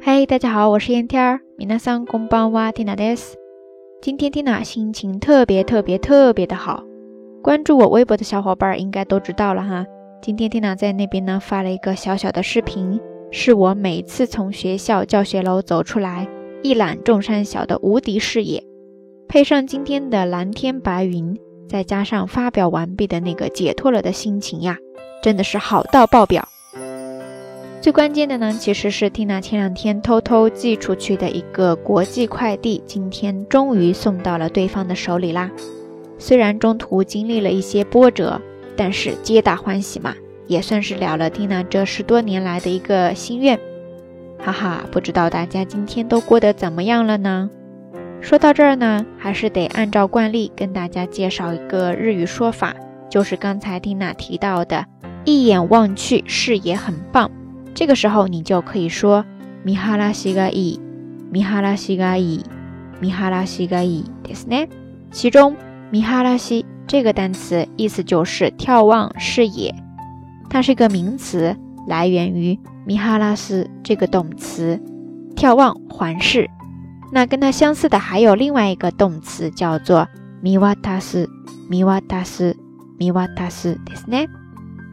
嘿，大家好，我是燕天儿。米娜桑公邦哇蒂娜です。今天蒂娜心情特别特别特别的好。关注我微博的小伙伴应该都知道了哈。今天蒂娜在那边呢发了一个小小的视频，是我每次从学校教学楼走出来，一览众山小的无敌视野，配上今天的蓝天白云，再加上发表完毕的那个解脱了的心情呀，真的是好到爆表。最关键的呢，其实是缇娜前两天偷偷寄出去的一个国际快递，今天终于送到了对方的手里啦。虽然中途经历了一些波折，但是皆大欢喜嘛，也算是了了缇娜这十多年来的一个心愿。哈哈，不知道大家今天都过得怎么样了呢？说到这儿呢，还是得按照惯例跟大家介绍一个日语说法，就是刚才缇娜提到的“一眼望去，视野很棒”。这个时候，你就可以说米哈拉西嘎伊，米哈拉西嘎伊，米哈拉西嘎伊，对是呢。其中米哈拉西这个单词意思就是眺望视野，它是一个名词，来源于米哈拉斯这个动词，眺望环视。那跟它相似的还有另外一个动词叫做米瓦塔斯，米瓦塔斯，米瓦塔斯，对是呢。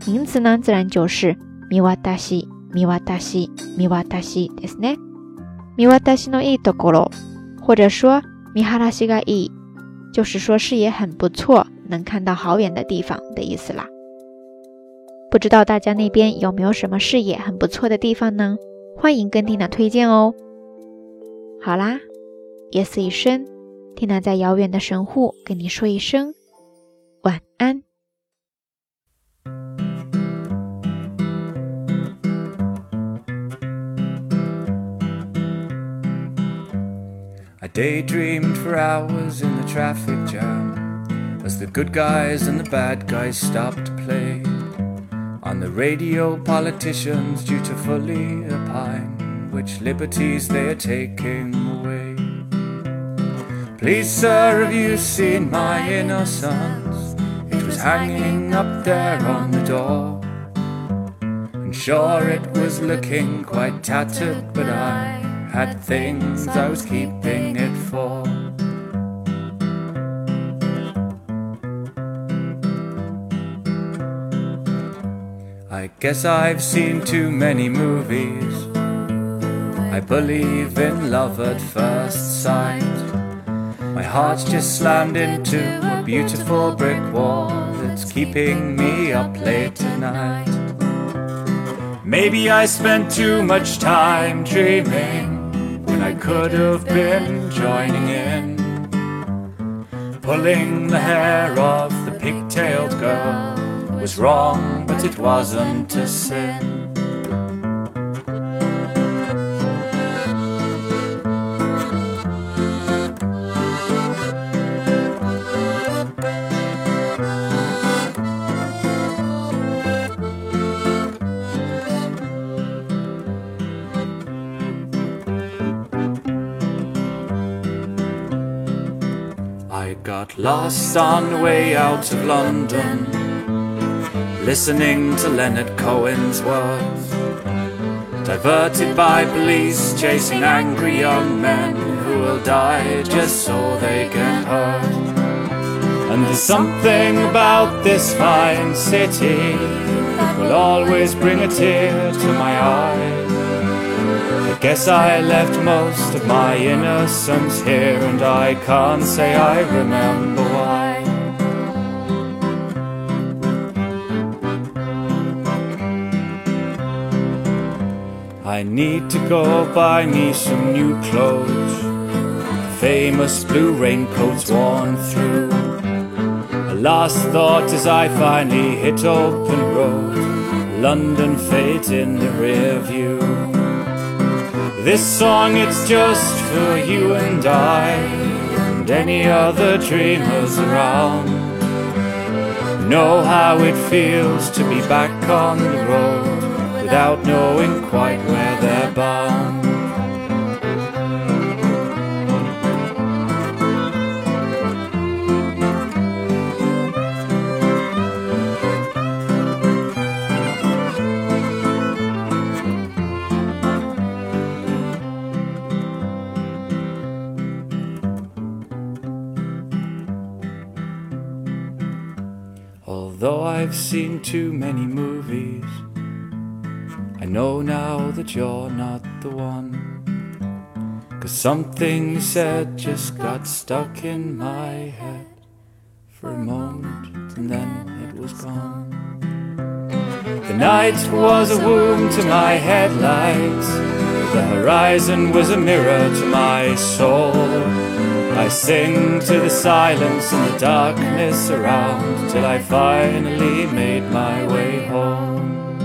名词呢，自然就是米瓦塔西。見渡し、見渡しですね。見渡しのいいところ，或者说見晴らしがいい，就是说视野很不错，能看到好远的地方的意思啦。不知道大家那边有没有什么视野很不错的地方呢？欢迎跟缇娜推荐哦。好啦，夜色已深，缇娜在遥远的神户跟你说一声 Daydreamed for hours in the traffic jam as the good guys and the bad guys stopped to play. On the radio, politicians dutifully opine which liberties they are taking away. Please, sir, have you seen my innocence? It was hanging up there on the door. And sure, it was looking quite tattered, but I had things I was keeping for. I guess I've seen too many movies. I believe in love at first sight. My heart's just slammed into a beautiful brick wall that's keeping me up late tonight. Maybe I spent too much time dreaming I could have been joining in. Pulling the hair off the pigtailed girl was wrong, but it wasn't a sin. Got lost on the way out of London, listening to Leonard Cohen's words. Diverted by police chasing angry young men who will die just so they get hurt. And there's something about this fine city that will always bring a tear to my eye. Guess I left most of my innocence here, and I can't say I remember why. I need to go buy me some new clothes. Famous blue raincoats worn through. A last thought as I finally hit open road. London fades in the rear view. This song, it's just for you and I, and any other dreamers around. Know how it feels to be back on the road without knowing quite where they're bound. Although I've seen too many movies, I know now that you're not the one. Cause something you said just got stuck in my head for a moment and then it was gone. The night was a womb to my headlights, the horizon was a mirror to my soul. I sing to the silence and the darkness around till I finally made my way home.